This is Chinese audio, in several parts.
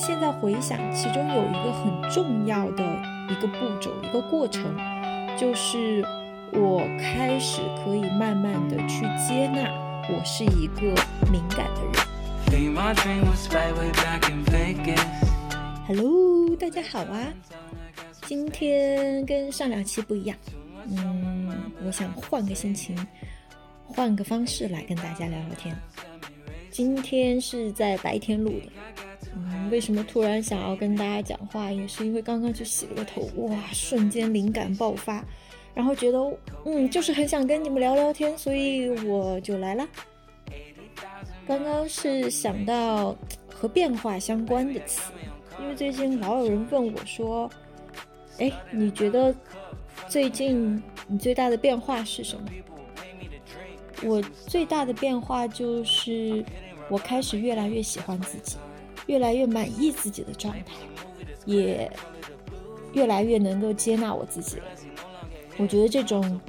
现在回想，其中有一个很重要的一个步骤、一个过程，就是我开始可以慢慢的去接纳我是一个敏感的人。Hello，大家好啊！今天跟上两期不一样，嗯，我想换个心情，换个方式来跟大家聊聊天。今天是在白天录的，嗯，为什么突然想要跟大家讲话？也是因为刚刚去洗了个头，哇，瞬间灵感爆发，然后觉得，嗯，就是很想跟你们聊聊天，所以我就来了。刚刚是想到和变化相关的词，因为最近老有人问我说，哎，你觉得最近你最大的变化是什么？我最大的变化就是，我开始越来越喜欢自己，越来越满意自己的状态，也越来越能够接纳我自己了。我觉得这种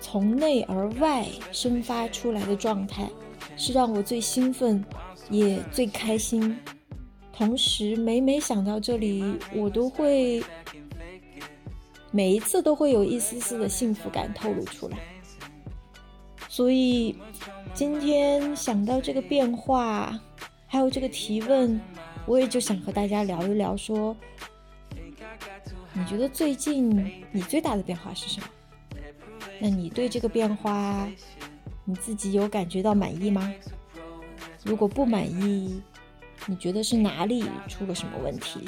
从内而外生发出来的状态，是让我最兴奋，也最开心。同时，每每想到这里，我都会每一次都会有一丝丝的幸福感透露出来。所以，今天想到这个变化，还有这个提问，我也就想和大家聊一聊，说，你觉得最近你最大的变化是什么？那你对这个变化，你自己有感觉到满意吗？如果不满意，你觉得是哪里出了什么问题？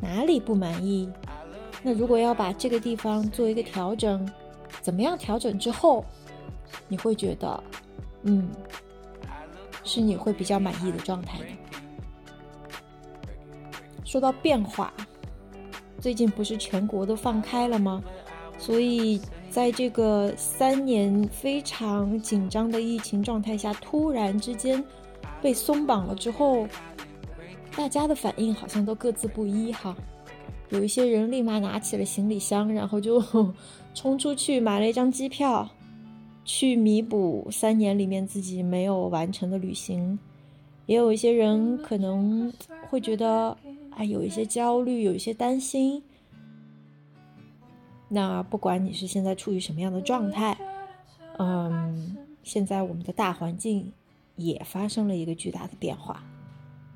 哪里不满意？那如果要把这个地方做一个调整，怎么样调整之后？你会觉得，嗯，是你会比较满意的状态的。说到变化，最近不是全国都放开了吗？所以在这个三年非常紧张的疫情状态下，突然之间被松绑了之后，大家的反应好像都各自不一哈。有一些人立马拿起了行李箱，然后就 冲出去买了一张机票。去弥补三年里面自己没有完成的旅行，也有一些人可能会觉得啊，有一些焦虑，有一些担心。那不管你是现在处于什么样的状态，嗯，现在我们的大环境也发生了一个巨大的变化。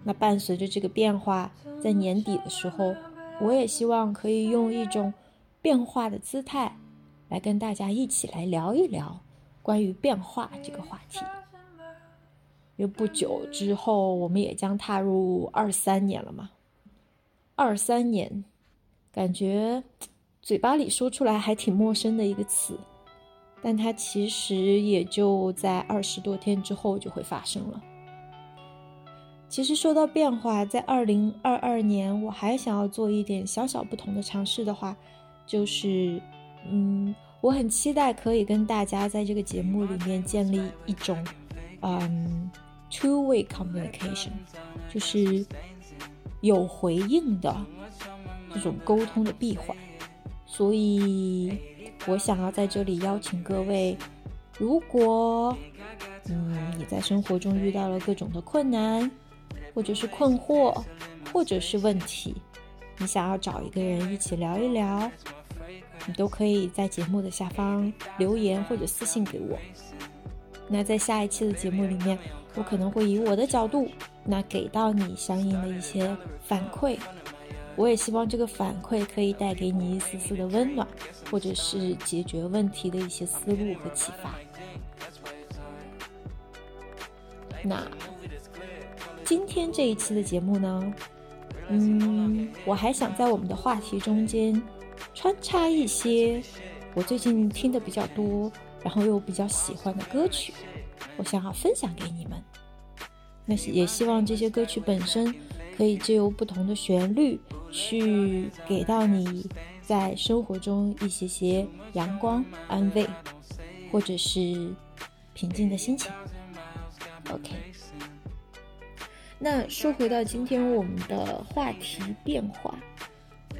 那伴随着这个变化，在年底的时候，我也希望可以用一种变化的姿态，来跟大家一起来聊一聊。关于变化这个话题，因为不久之后我们也将踏入二三年了嘛。二三年，感觉嘴巴里说出来还挺陌生的一个词，但它其实也就在二十多天之后就会发生了。其实说到变化，在二零二二年，我还想要做一点小小不同的尝试的话，就是，嗯。我很期待可以跟大家在这个节目里面建立一种，嗯，two-way communication，就是有回应的这种沟通的闭环。所以，我想要在这里邀请各位，如果，嗯，你在生活中遇到了各种的困难，或者是困惑，或者是问题，你想要找一个人一起聊一聊。你都可以在节目的下方留言或者私信给我。那在下一期的节目里面，我可能会以我的角度，那给到你相应的一些反馈。我也希望这个反馈可以带给你一丝丝的温暖，或者是解决问题的一些思路和启发。那今天这一期的节目呢，嗯，我还想在我们的话题中间。穿插一些我最近听的比较多，然后又比较喜欢的歌曲，我想要分享给你们。那也希望这些歌曲本身可以借由不同的旋律，去给到你在生活中一些些阳光、安慰，或者是平静的心情。OK，那说回到今天我们的话题变化。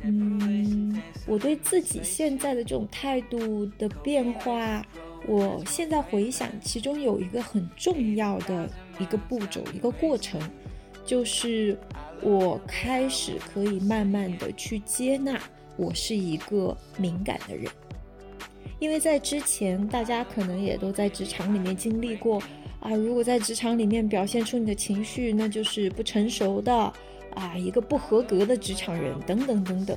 嗯，我对自己现在的这种态度的变化，我现在回想，其中有一个很重要的一个步骤、一个过程，就是我开始可以慢慢的去接纳我是一个敏感的人，因为在之前大家可能也都在职场里面经历过啊，如果在职场里面表现出你的情绪，那就是不成熟的啊，一个不合格的职场人等等等等，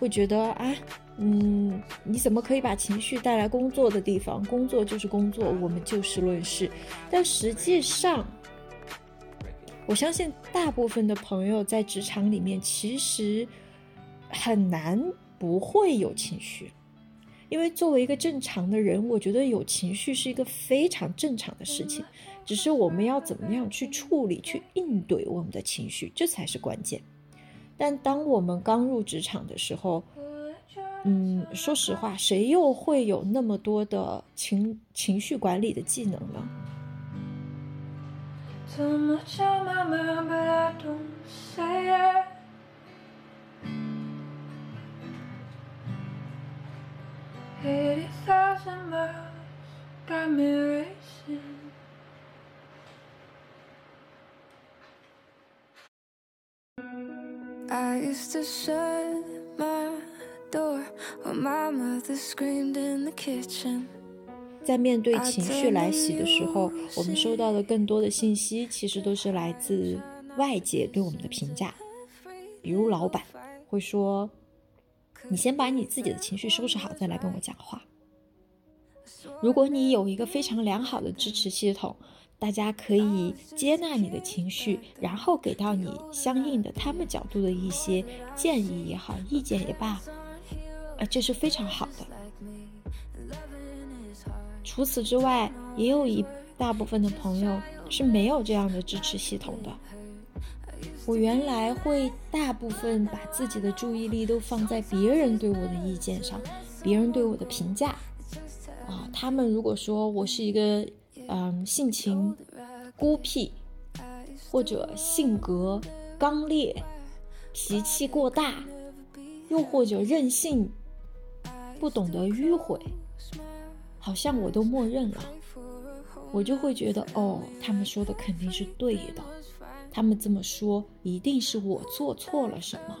会觉得啊，嗯，你怎么可以把情绪带来工作的地方？工作就是工作，我们就事论事。但实际上，我相信大部分的朋友在职场里面其实很难不会有情绪，因为作为一个正常的人，我觉得有情绪是一个非常正常的事情，只是我们要怎么样去处理、去应对我们的情绪，这才是关键。但当我们刚入职场的时候，嗯，说实话，谁又会有那么多的情情绪管理的技能呢 but I don't say it. Eighty thousand miles got me racing. I used to shut my door when my mother screamed in the kitchen. 在面对情绪来袭的时候，我们收到的更多的信息，其实都是来自外界对我们的评价。比如老板会说：“你先把你自己的情绪收拾好，再来跟我讲话。”如果你有一个非常良好的支持系统，大家可以接纳你的情绪，然后给到你相应的他们角度的一些建议也好，意见也罢，啊，这是非常好的。除此之外，也有一大部分的朋友是没有这样的支持系统的。我原来会大部分把自己的注意力都放在别人对我的意见上，别人对我的评价。啊，他们如果说我是一个嗯性情孤僻，或者性格刚烈、脾气过大，又或者任性、不懂得迂回。好像我都默认了，我就会觉得哦，他们说的肯定是对的，他们这么说一定是我做错了什么。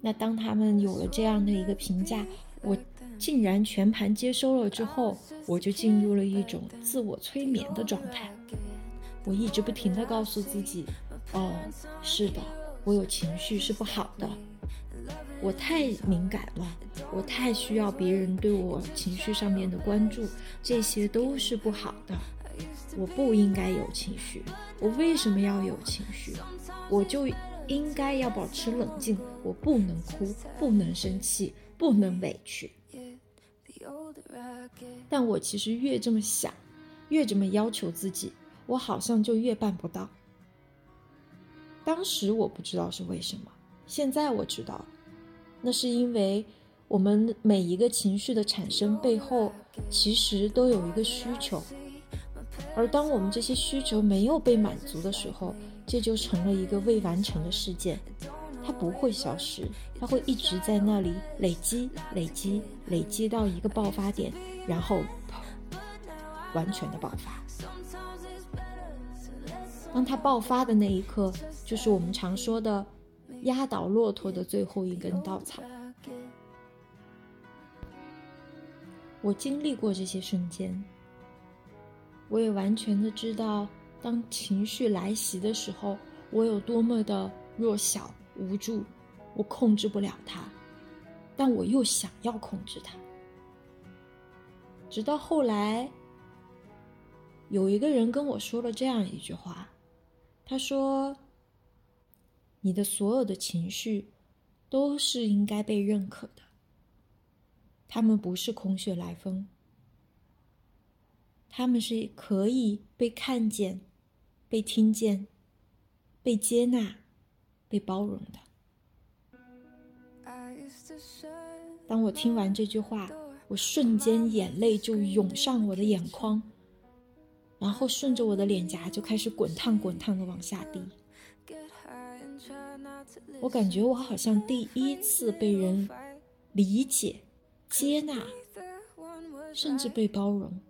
那当他们有了这样的一个评价，我竟然全盘接收了之后，我就进入了一种自我催眠的状态。我一直不停的告诉自己，哦，是的，我有情绪是不好的。我太敏感了，我太需要别人对我情绪上面的关注，这些都是不好的。我不应该有情绪，我为什么要有情绪？我就应该要保持冷静，我不能哭，不能生气，不能委屈。但我其实越这么想，越这么要求自己，我好像就越办不到。当时我不知道是为什么，现在我知道了。那是因为我们每一个情绪的产生背后，其实都有一个需求，而当我们这些需求没有被满足的时候，这就成了一个未完成的事件，它不会消失，它会一直在那里累积、累积、累积到一个爆发点，然后完全的爆发。当它爆发的那一刻，就是我们常说的。压倒骆驼的最后一根稻草。我经历过这些瞬间，我也完全的知道，当情绪来袭的时候，我有多么的弱小无助，我控制不了它，但我又想要控制它。直到后来，有一个人跟我说了这样一句话，他说。你的所有的情绪都是应该被认可的，他们不是空穴来风，他们是可以被看见、被听见、被接纳、被包容的。当我听完这句话，我瞬间眼泪就涌上我的眼眶，然后顺着我的脸颊就开始滚烫滚烫的往下滴。我感觉我好像第一次被人理解、接纳，甚至被包容，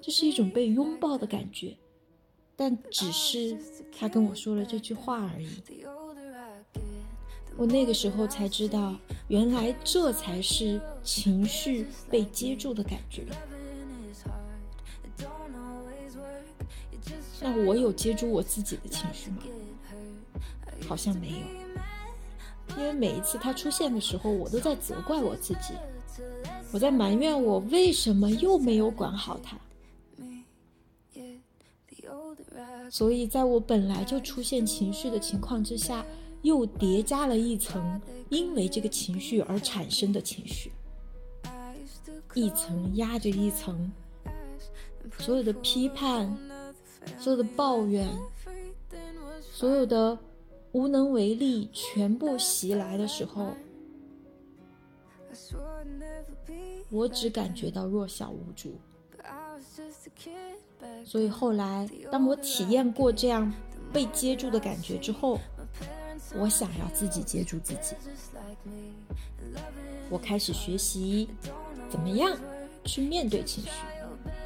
这是一种被拥抱的感觉，但只是他跟我说了这句话而已。我那个时候才知道，原来这才是情绪被接住的感觉。那我有接住我自己的情绪吗？好像没有，因为每一次他出现的时候，我都在责怪我自己，我在埋怨我为什么又没有管好他。所以，在我本来就出现情绪的情况之下，又叠加了一层因为这个情绪而产生的情绪，一层压着一层，所有的批判，所有的抱怨，所有的无能为力，全部袭来的时候，我只感觉到弱小无助。所以后来，当我体验过这样被接住的感觉之后，我想要自己接住自己。我开始学习怎么样去面对情绪，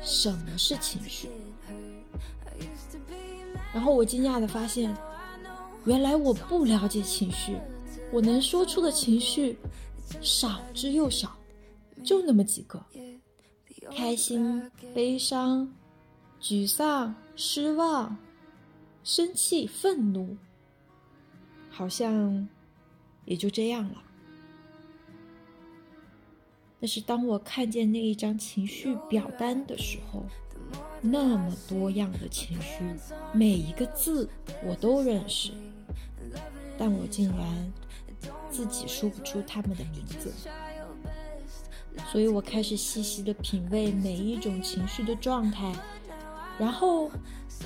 什么是情绪。然后我惊讶的发现，原来我不了解情绪，我能说出的情绪少之又少，就那么几个：开心、悲伤。沮丧、失望、生气、愤怒，好像也就这样了。但是当我看见那一张情绪表单的时候，那么多样的情绪，每一个字我都认识，但我竟然自己说不出他们的名字。所以我开始细细的品味每一种情绪的状态。然后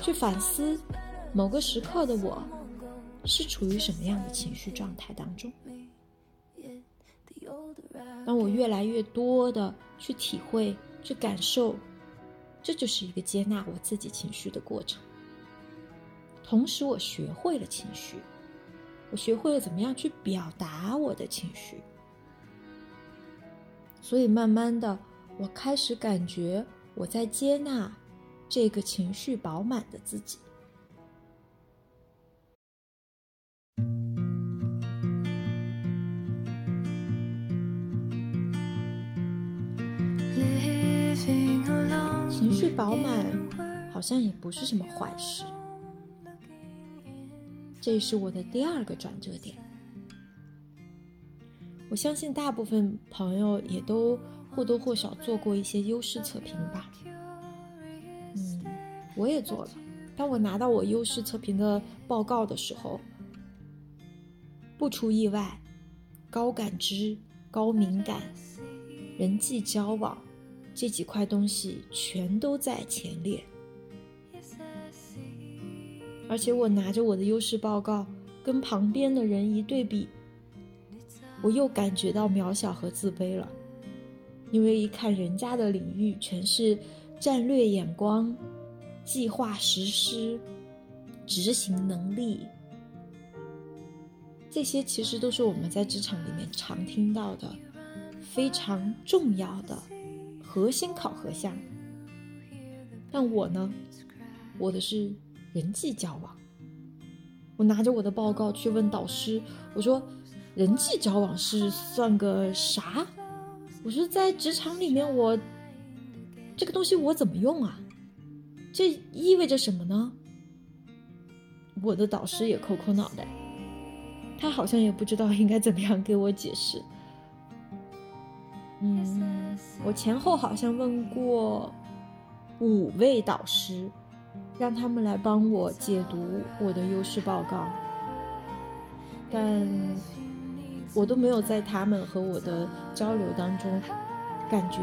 去反思，某个时刻的我是处于什么样的情绪状态当中。当我越来越多的去体会、去感受，这就是一个接纳我自己情绪的过程。同时，我学会了情绪，我学会了怎么样去表达我的情绪。所以，慢慢的，我开始感觉我在接纳。这个情绪饱满的自己。情绪饱满好像也不是什么坏事。这是我的第二个转折点。我相信大部分朋友也都或多或少做过一些优势测评吧。嗯我也做了。当我拿到我优势测评的报告的时候，不出意外，高感知、高敏感、人际交往这几块东西全都在前列。而且我拿着我的优势报告跟旁边的人一对比，我又感觉到渺小和自卑了，因为一看人家的领域全是战略眼光。计划实施、执行能力，这些其实都是我们在职场里面常听到的非常重要的核心考核项。但我呢，我的是人际交往。我拿着我的报告去问导师，我说：“人际交往是算个啥？”我说：“在职场里面，我这个东西我怎么用啊？”这意味着什么呢？我的导师也抠抠脑袋，他好像也不知道应该怎么样给我解释。嗯，我前后好像问过五位导师，让他们来帮我解读我的优势报告，但我都没有在他们和我的交流当中感觉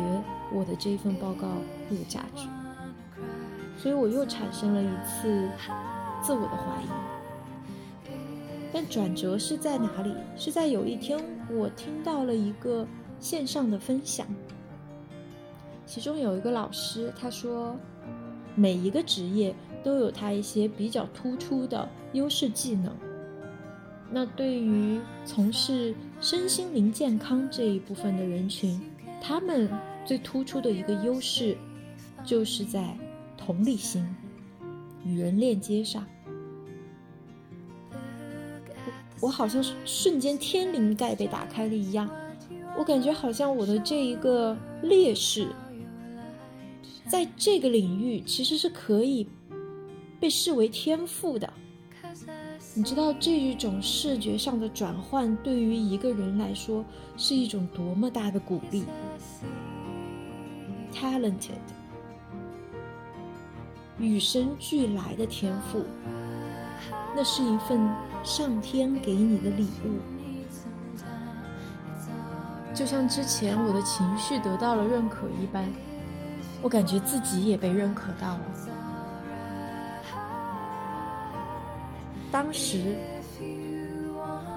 我的这一份报告有价值。所以我又产生了一次自我的怀疑，但转折是在哪里？是在有一天我听到了一个线上的分享，其中有一个老师他说，每一个职业都有它一些比较突出的优势技能。那对于从事身心灵健康这一部分的人群，他们最突出的一个优势，就是在。同理心，与人链接上。我好像是瞬间天灵盖被打开了一样，我感觉好像我的这一个劣势，在这个领域其实是可以被视为天赋的。你知道这一种视觉上的转换对于一个人来说是一种多么大的鼓励？Talented，与生俱来的天赋，那是一份上天给你的礼物。就像之前我的情绪得到了认可一般，我感觉自己也被认可到了。当时，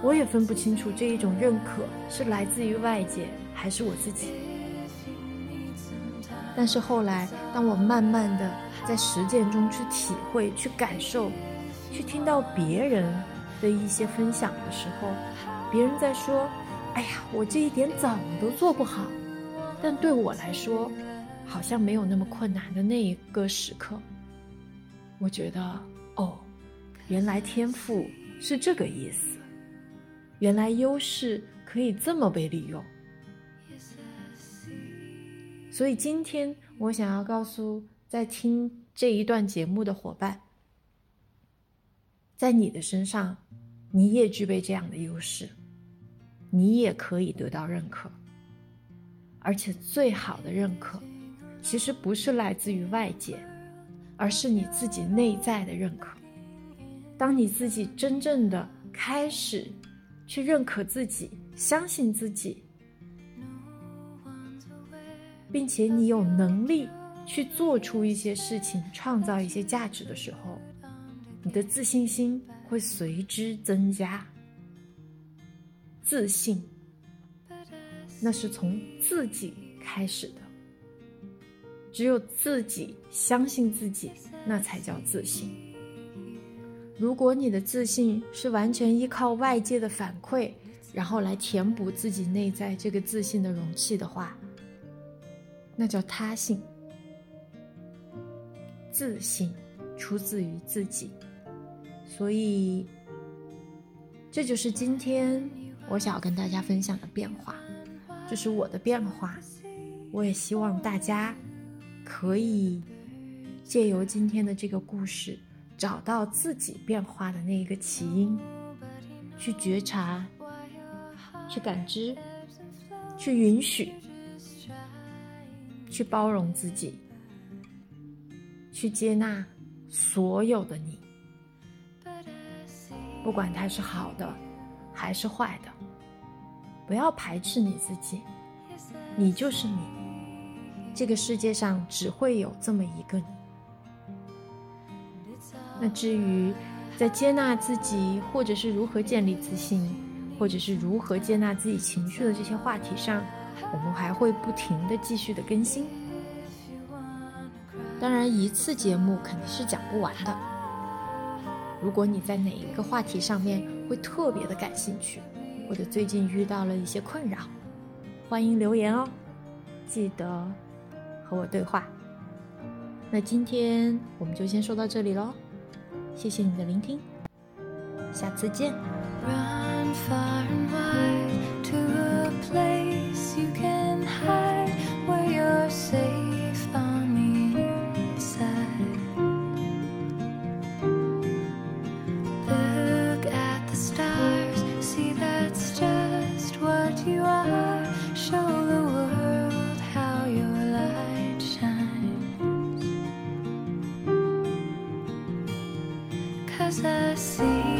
我也分不清楚这一种认可是来自于外界还是我自己。但是后来，当我慢慢的在实践中去体会、去感受、去听到别人的一些分享的时候，别人在说：“哎呀，我这一点怎么都做不好。”但对我来说，好像没有那么困难的那一个时刻，我觉得，哦。原来天赋是这个意思，原来优势可以这么被利用。所以今天我想要告诉在听这一段节目的伙伴，在你的身上，你也具备这样的优势，你也可以得到认可。而且最好的认可，其实不是来自于外界，而是你自己内在的认可。当你自己真正的开始去认可自己、相信自己，并且你有能力去做出一些事情、创造一些价值的时候，你的自信心会随之增加。自信，那是从自己开始的。只有自己相信自己，那才叫自信。如果你的自信是完全依靠外界的反馈，然后来填补自己内在这个自信的容器的话，那叫他性。自信出自于自己，所以这就是今天我想要跟大家分享的变化，这是我的变化。我也希望大家可以借由今天的这个故事。找到自己变化的那一个起因，去觉察，去感知，去允许，去包容自己，去接纳所有的你，不管它是好的还是坏的，不要排斥你自己，你就是你，这个世界上只会有这么一个你。那至于在接纳自己，或者是如何建立自信，或者是如何接纳自己情绪的这些话题上，我们还会不停的继续的更新。当然，一次节目肯定是讲不完的。如果你在哪一个话题上面会特别的感兴趣，或者最近遇到了一些困扰，欢迎留言哦，记得和我对话。那今天我们就先说到这里喽。谢谢你的聆听，下次见。as I see.